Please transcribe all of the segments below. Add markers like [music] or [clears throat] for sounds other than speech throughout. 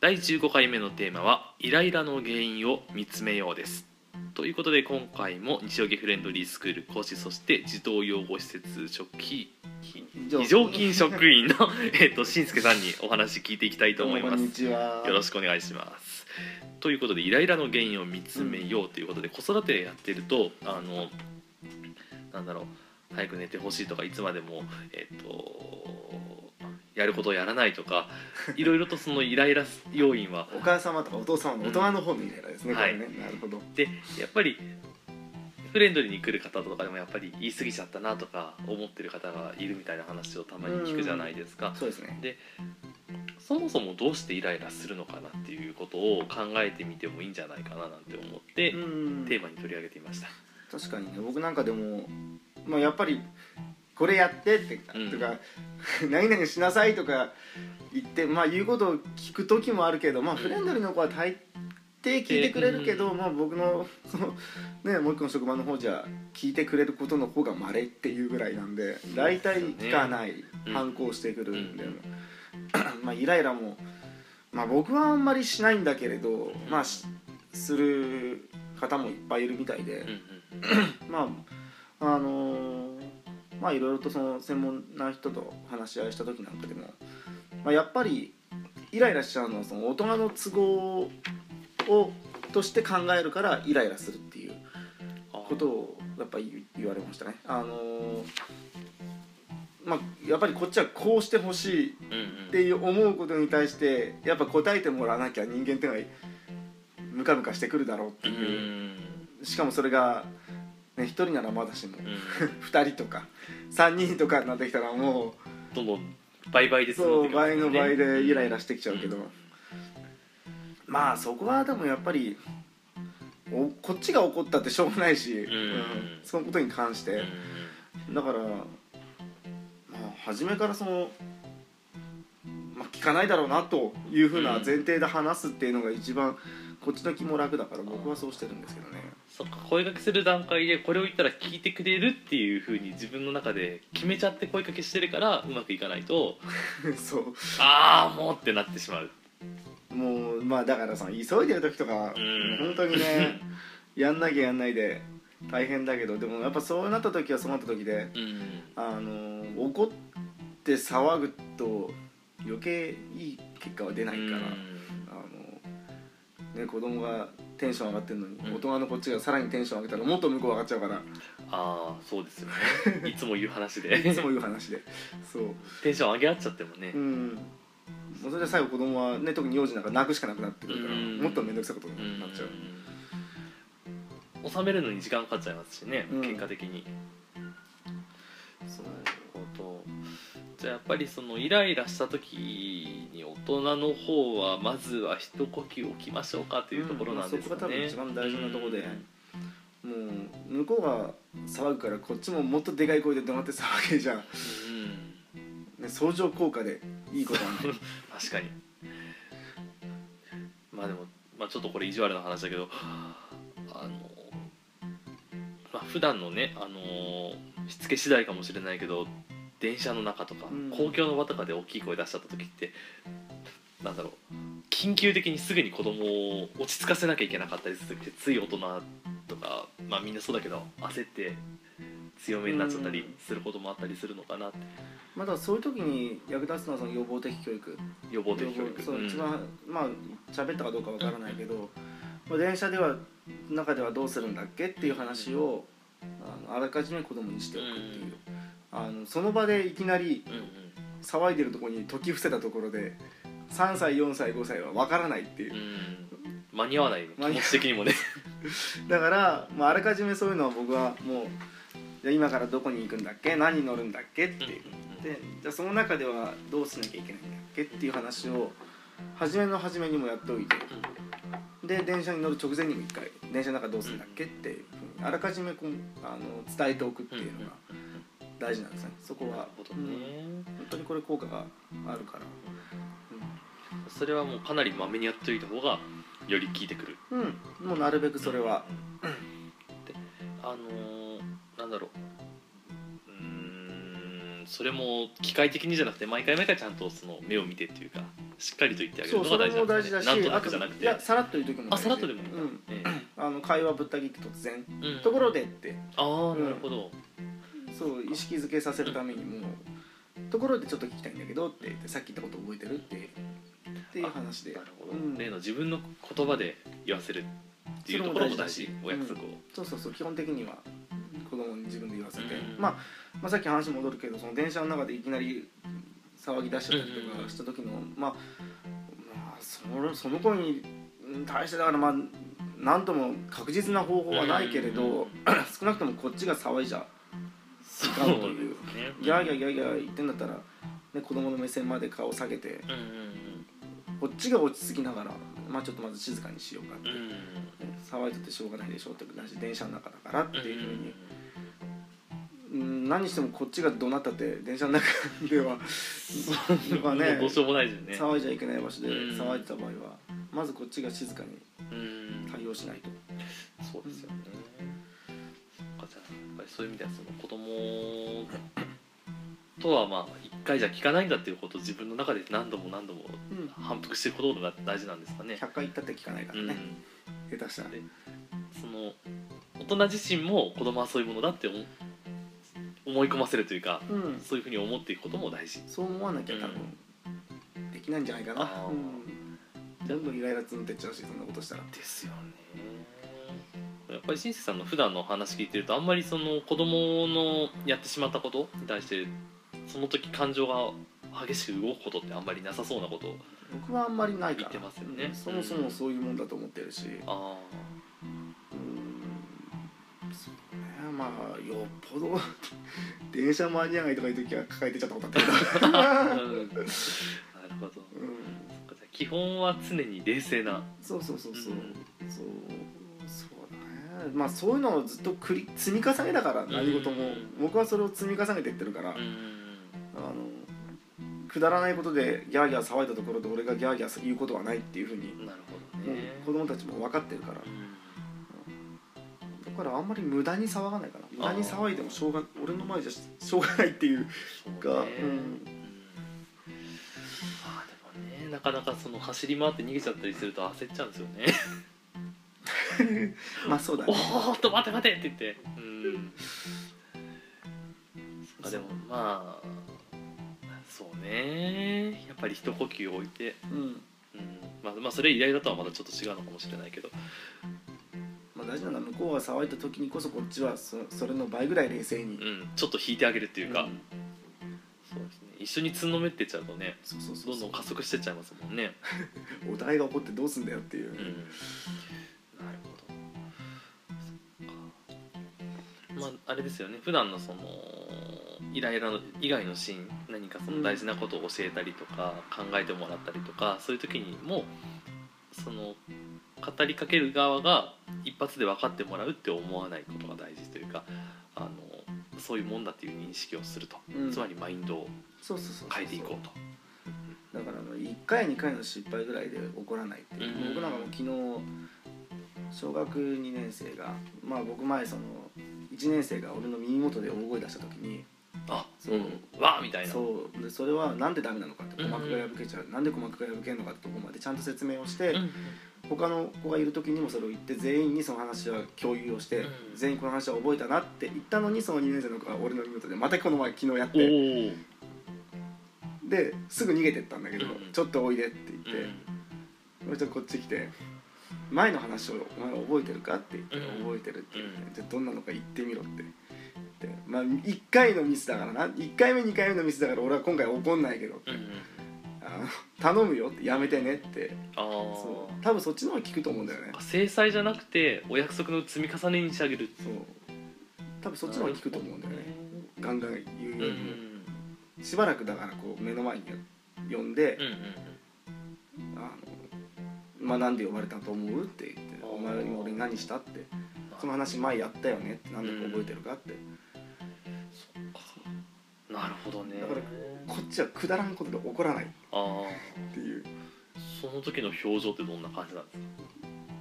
第15回目のテーマはイライラの原因を見つめようですということで今回も西荻フレンドリースクール講師そして児童養護施設職非非常勤職員の [laughs] えっとしんすけさんにお話聞いていきたいと思います。よろしくお願いします。ということでイライラの原因を見つめようということで、子育てやってるとあのなんだろう早く寝てほしいとかいつまでもえっ、とやることをやらないとかいろいろとそのイライラ要因はお母様とかお父様の大人の方のイライラですね。うんこれね。なるほど。でやっぱりフレンドリーに来る方とかでもやっぱり言い過ぎちゃったなとか思ってる方がいるみたいな話をたまに聞くじゃないですか。そうですね。でそもそもどうしてイライラするのかなっていうことを考えてみてもいいんじゃないかななんて思って、うんテーマに取り上げてみました。確かにね、僕なんかでも、まあやっぱりこれやってって、うん。とか [laughs] 何々しなさいとか言って、まあ言うことを聞く時もあるけど、まあフレンドリーの子は大抵聞いてくれるけど、うん。まあ僕のそのねもう一個の職場の方じゃ聞いてくれることの方が稀っていうぐらいなんで、大体聞かない、うん反抗してくるんで。うん。[coughs] まあイライラもまあ僕はあんまりしないんだけれど、まあしする方もいっぱいいるみたいで、うんうん。[coughs] まああのーまあいろいろとその専門な人と話し合いした時なんかでも、まあ、やっぱりイライラしちゃうのはその大人の都合をとして考えるからイライラするっていうことをやっぱり言われましたね。あのーまあ、やっぱりこっちはこうしてほしいっていう思うことに対してやっぱ答えてもらわなきゃ人間ってのはムカムカしてくるだろうってう。いう、ん。しかもそれが、ね、1人ならまだしもうん。[laughs] 2人とか3人とかになってきたらもどんどん倍々でうそう倍の倍でイライララしてきちゃうけど、まあそこはでもやっぱりおこっちが怒ったってしょうがないし、ん。うんそのことに関して、だからまあ初めからその、まあ、聞かないだろうなというふうな前提で話すっていうのが一番こっちの気も楽だから僕はそうしてるんですけどねそっか声かけする段階でこれを言ったら聞いてくれるっていうふうに自分の中で決めちゃって声かけしてるからうまくいかないと [laughs] そああもうってなってしまう。うもうまあだからさ急いでる時とかうん。本当にね [laughs] やんなきゃやんないで大変だけどでもやっぱそうなった時はそうなった時でうん。あの怒って騒ぐと余計いい結果は出ないから、あのね、子供がテンション上がってるのに、うん。大人のこっちがさらにテンション上げたらもっと向こう上がっちゃうから。ああそうですよね。[laughs] いつも言う話で。いつも言う話で。そう。テンション上げ合っちゃってもね。うん。もうそれで最後子供はね特に幼児なんか泣くしかなくなってくるからうん。もっと面倒くさいことになっちゃう。うん。収めるのに時間かかっちゃいますしね、うん。結果的にじゃあやっぱりそのイライラした時に大人の方はまずは一呼吸置きましょうかというところなんですかね、うんそこが多分一番大事なところで。うん。もう向こうが騒ぐからこっちももっとでかい声で黙って騒げじゃ、ね、うん。相乗効果でいいことなんで [laughs] 確かに。まあでも、まあ、ちょっとこれ意地悪な話だけどあのまあ普段のねあのしつけ次第かもしれないけど電車の中とか、うん。公共の場とかで大きい声出しちゃった時ってなんだろう緊急的にすぐに子供を落ち着かせなきゃいけなかったりする時ってつい大人とかまあみんなそうだけど焦って強めになっちゃったりすることもあったりするのかなって。まだそういう時に役立つのはその予防的教育。予防的教育。そううん。一番まあ喋ったかどうかわからないけど、まあ、電車では中ではどうするんだっけっていう話をあのあらかじめ子供にしておくっていう、あのその場でいきなり騒いでるところに解き伏せたところで3歳4歳5歳はわからないっていう。うん。間に合わない気持ち的にもね。[laughs] だから、まあ、あらかじめそういうのは僕はもうじゃあ今からどこに行くんだっけ？何に乗るんだっけ？っていうでじゃあその中ではどうしなきゃいけないんだっけっていう話を初めの初めにもやっておいて。で電車に乗る直前にも一回電車の中どうするんだっけ？っていうふうにあらかじめこうあの伝えておくっていうのが大事なんですね。そこは。ほどね、うん。本当にこれ効果があるから。それはもうかなりまめにやっておいた方がより効いてくる。うん、うん、もうなるべくそれは。であのーなんだろう。うーんそれも機械的にじゃなくて毎回毎回ちゃんとその目を見てっていうかしっかりと言ってあげるのがそうそれも大事なんです大事だしねなんとなくじゃなくて。いやさらっと言う時も大事。あさらっとでもいいんだ、うん。えあの会話ぶった切って突然。えうん。ところでって。ああなるほど、そう意識づけさせるためにもところでちょっと聞きたいんだけどってさっき言ったこと覚えてるってっていう話で。なるほど、うん例の自分の言葉で言わせるっていうところも大事。お約束を、そうそうそう基本的には子供に自分で言わせて、うんまあ、まあさっき話戻るけどその電車の中でいきなり騒ぎ出しちゃったりとかした時の、まあ、まあそのその子に対してだからまあ何とも確実な方法はないけれど、うん [clears throat] 少なくともこっちが騒いじゃ使うというギャーギャーギャーギャー言ってんだったら、ね、子供の目線まで顔下げてうんうんこっちが落ち着きながら、まあ、ちょっとまず静かにしようかって、騒いでてしょうがないでしょうってだし電車の中だからっていうふうに。うん何してもこっちがどうなったって電車の中ではねもうどうしようもないですよね。騒いじゃいけない場所でうん。騒いでた場合はまずこっちが静かにうん。対応しないと。そうですよね。そういう意味ではその子供とはまあ一回じゃ聞かないんだっていうことを自分の中で何度も何度も反復していくことが大事なんですかね。100回言ったって聞かないからうん。ね、下手したら。でその大人自身も子供はそういうものだって思思い込ませるというかうん。そういうふうに思っていくことも大事。そう思わなきゃ多分できないんじゃないかな、あー。うん、どんどんイライラ積んでっちゃうしそんなことしたら。ですよね。ぱりしんせさんの普段の話聞いてるとあんまりその子供のやってしまったことに対してその時感情が激しく動くことってあんまりなさそうなこと僕はあんまりないから言ってますよね。うんそもそもそういうもんだと思ってるし。あうん。そうね。まあよっぽど電車間に合わないとかいう時は抱えてちゃったことあったけど。あ、うん、なるほど。うん。基本は常に冷静な。そうそうそうそう、うん。そうまあそういうのをずっと繰り積み重ねだから何事も、うん僕はそれを積み重ねていってるから、うんあのくだらないことでギャーギャー騒いだところで俺がギャーギャー言うことはないっていうふうに、なるほど子供たちも分かってるから。うん。だからあんまり無駄に騒がないかな。無駄に騒いでもしょうが俺の前じゃししょうがないっていうか、そうね。うん。うん。あでもねなかなかその走り回って逃げちゃったりすると焦っちゃうんですよね [laughs] まあそうだおねーっと待て待てって言って。うん。あでもまあそうね。やっぱり一呼吸置いて、うん。うん。まあ、まあそれイライラとはまたちょっと違うのかもしれないけど。まあ、大事なのは向こうが騒いだ時にこそこっちはそそれの倍ぐらい冷静に、うん、ちょっと引いてあげるっていうか、うん。そうですね。一緒につんのめってっちゃうとねそうそうそう。どんどん加速してっちゃいますもんね。[laughs] お互いが怒ってどうすんだよっていう、うんああれですよね。普段のそのイライラの以外のシーン何かその大事なことを教えたりとか、考えてもらったりとかそういう時にもその語りかける側が一発で分かってもらうって思わないことが大事というかあのそういうもんだっていう認識をすると、うん。つまりマインドを変えていこうと。だからあの1回2回の失敗ぐらいで起こらないっていう、うん。僕なんかも昨日小学2年生がまあ僕前その1年生が俺の耳元で大声出した時にあそううんわーみたいな。そう。でそれはなんでダメなのかってうん鼓膜が破けちゃう、なんで鼓膜が破けるのかってとこまでちゃんと説明をして、うん他の子がいる時にもそれを言って全員にその話は共有をして、うん全員この話は覚えたなって言ったのにその2年生の子が俺の耳元でまたこの前昨日やっおてー。ですぐ逃げてったんだけど、うんちょっとおいでって言って。うん。そしたらこっち来て「前の話をお前は覚えてるか?」って言ってうん「覚えてる」って言ってうん「じゃあどんなのか言ってみろ」って。でまあ1回のミスだからな。1回目2回目のミスだから俺は今回怒んないけどって。うんうん。あの頼むよってやめてねって。あそう。多分そっちの方が効くと思うんだよね。あ制裁じゃなくてお約束の積み重ねにしてあげる。そう。多分そっちの方が効くと思うんだよね。ガンガン言ううんよりもしばらくだからこう目の前に呼んでうんうんあのまあ、なんで呼ばれたと思う?」って言って「あー。お前俺に何した?」って「その話前やったよね」って「なん。でか覚えてるか?」って。なるほどね。だからこっちはくだらんことで怒らないっあていう。あその時の表情ってどんな感じなんですか？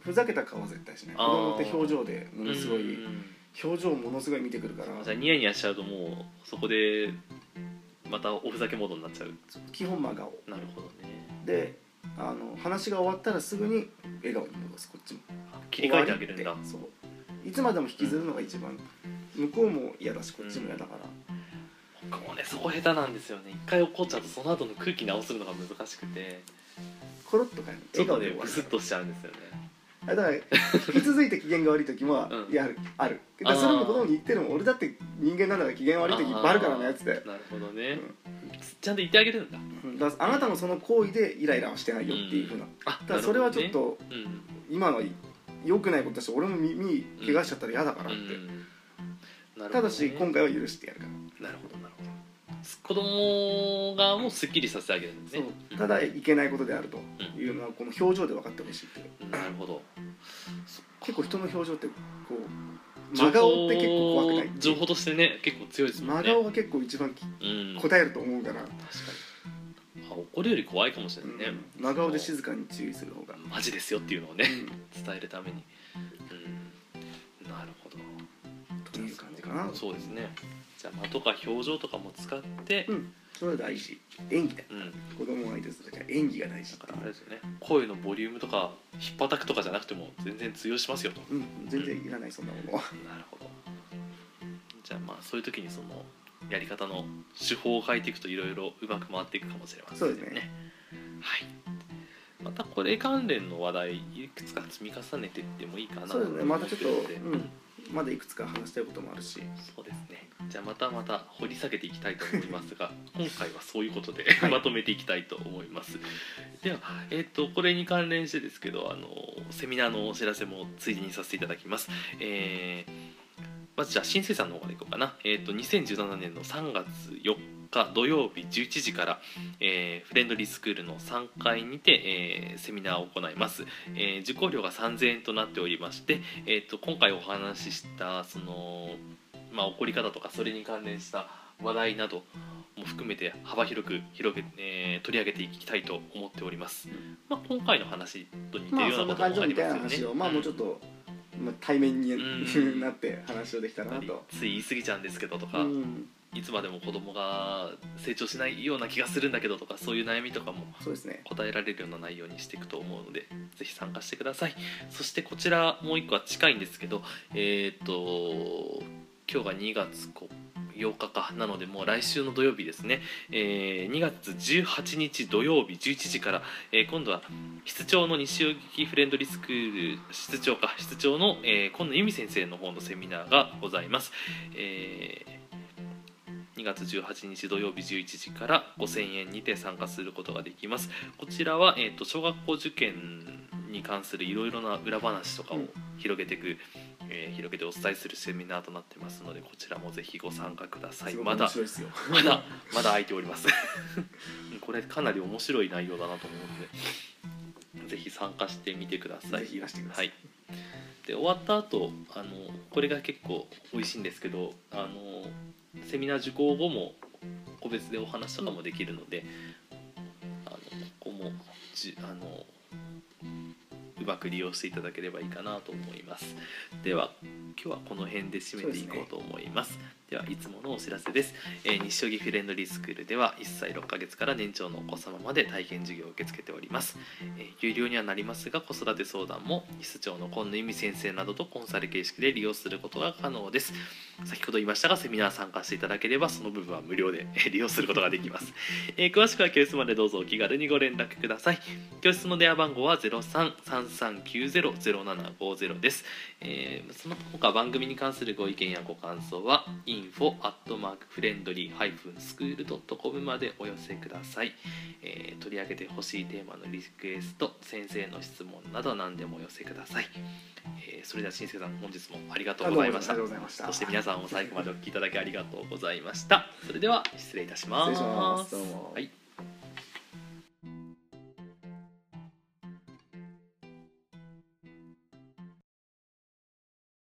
ふざけた顔は絶対しない。子供って表情でものすごいうん。表情をものすごい見てくるから。じゃあニヤニヤしちゃうともうそこでまたおふざけモードになっちゃう基本真顔。なるほどね。であの話が終わったらすぐに笑顔に戻す。こっちも。切り替えてあげるんだ。そういつまでも引きずるのが一番。向こうも嫌だしこっちも嫌だから、僕もねそこ下手なんですよね。一回怒っちゃうとその後の空気直すのが難しくて。コロッと変えるちょっと笑顔でブスッとしちゃうんですよね。あだから引き続いて機嫌が悪い時もうん。やる、ある。だからそれも子供に言ってるもん。俺だって人間なんだから機嫌悪い時いっぱいあるからねっつってなるほどね、ちゃんと言ってあげるんだ。うん。だからあなたのその行為でイライラはしてないよっていうふうな、あただそれはちょっ、なるとほどね。今の良くないことだし俺も耳怪我しちゃったら嫌だからって、うん。うんなるほどね。ただし今回は許してやるから、なるほどなるほど。子供側もすっきりさせてあげるんですね。そう。ただいけないことであるというのはこの表情で分かってほしいっていう。うんなるほど。結構人の表情ってこう真顔って結構怖くない？情報としてね結構強いですもんね。真顔が結構一番きうん。答えると思うから、確かに。あ怒るより怖いかもしれないね、うん。真顔で静かに注意する方が、マジですよっていうのをねうん。伝えるために。うん。なるほど。という感じかな。そうですね。じゃあ間とか表情とかも使ってうんそれは大事。演技だようん。子供を相手する時は演技が大事だからあれですよね。声のボリュームとかひっぱたくとかじゃなくても全然通用しますよと。うん全然いらないそんなものは。なるほど。じゃあまあそういう時にそのやり方の手法を変えていくといろいろうまく回っていくかもしれませんそうですね。はい。またこれ関連の話題いくつか積み重ねていってもいいかなそうですね。またちょっと、思ってるのでうん、まだいくつか話したいこともあるし。そうですねじゃあまたまた掘り下げていきたいと思いますが今回はそういうことで、はい。まとめていきたいと思います。では、えっとこれに関連してですけどあのセミナーのお知らせもついでにさせていただきます。えーまずじゃあ新生さんの方からいこうかな、えっと2017年の3月4日土曜日11時から、えーフレンドリースクールの3階にて、えーセミナーを行います、えー受講料が3000円となっておりまして、えー、と今回お話ししたその、まあ、起こり方とかそれに関連した話題なども含めて幅広く広げ、えー取り上げていきたいと思っております、まあ、今回の話と似てまあるようんなこともありみたいな話ますよねをまあもうちょっと、まあ、対面にうん。なって話をできたらうんなと、つい言い過ぎちゃうんですけどとか、うん、いつまでも子供が成長しないような気がするんだけどとかそういう悩みとかもそうですね。答えられるような内容にしていくと思うのでぜひ参加してください。そしてこちらもう一個は近いんですけどえっ、と今日が2月こ8日か。なのでもう来週の土曜日ですね、えー2月18日土曜日11時から、えー今度は室長の西荻フレンドリースクール室長か室長の、えー今野由美先生の方のセミナーがございます、えー2月18日土曜日11時から5000円にて参加することができます。こちらは、えー、と小学校受験に関するいろいろな裏話とかをうん。広げていく、えー広げてお伝えするセミナーとなってますのでこちらもぜひご参加ください。まだまだ [laughs] まだ空いております。[laughs] これかなり面白い内容だなと思うのでぜひ参加してみてください。いらしてください。はい、で終わった後あのこれが結構美味しいんですけどあのセミナー受講後も個別でお話とかもできるので、あのここもじあのうまく利用していただければいいかなと思います。では。今日はこの辺で締めていこうと思います。ではいつものお知らせです、えー西荻フレンドリースクールでは1歳6ヶ月から年長のお子様まで体験授業を受け付けております、えー有料にはなりますが子育て相談も室長の今野由美先生などとコンサル形式で利用することが可能です。先ほど言いましたがセミナー参加していただければその部分は無料でえー利用することができます、えー詳しくは教室までどうぞお気軽にご連絡ください。教室の電話番号は0333900750です、えーその他番組に関するご意見やご感想は info.friendly-school.com までお寄せください、えー取り上げてほしいテーマのリクエスト先生の質問など何でもお寄せください、えーそれでは新生さん本日もありがとうございました。ありがとうございました。そして皆さんも最後までお聞きいただきありがとうございました。それでは失礼いたします。失礼します。どうも。はい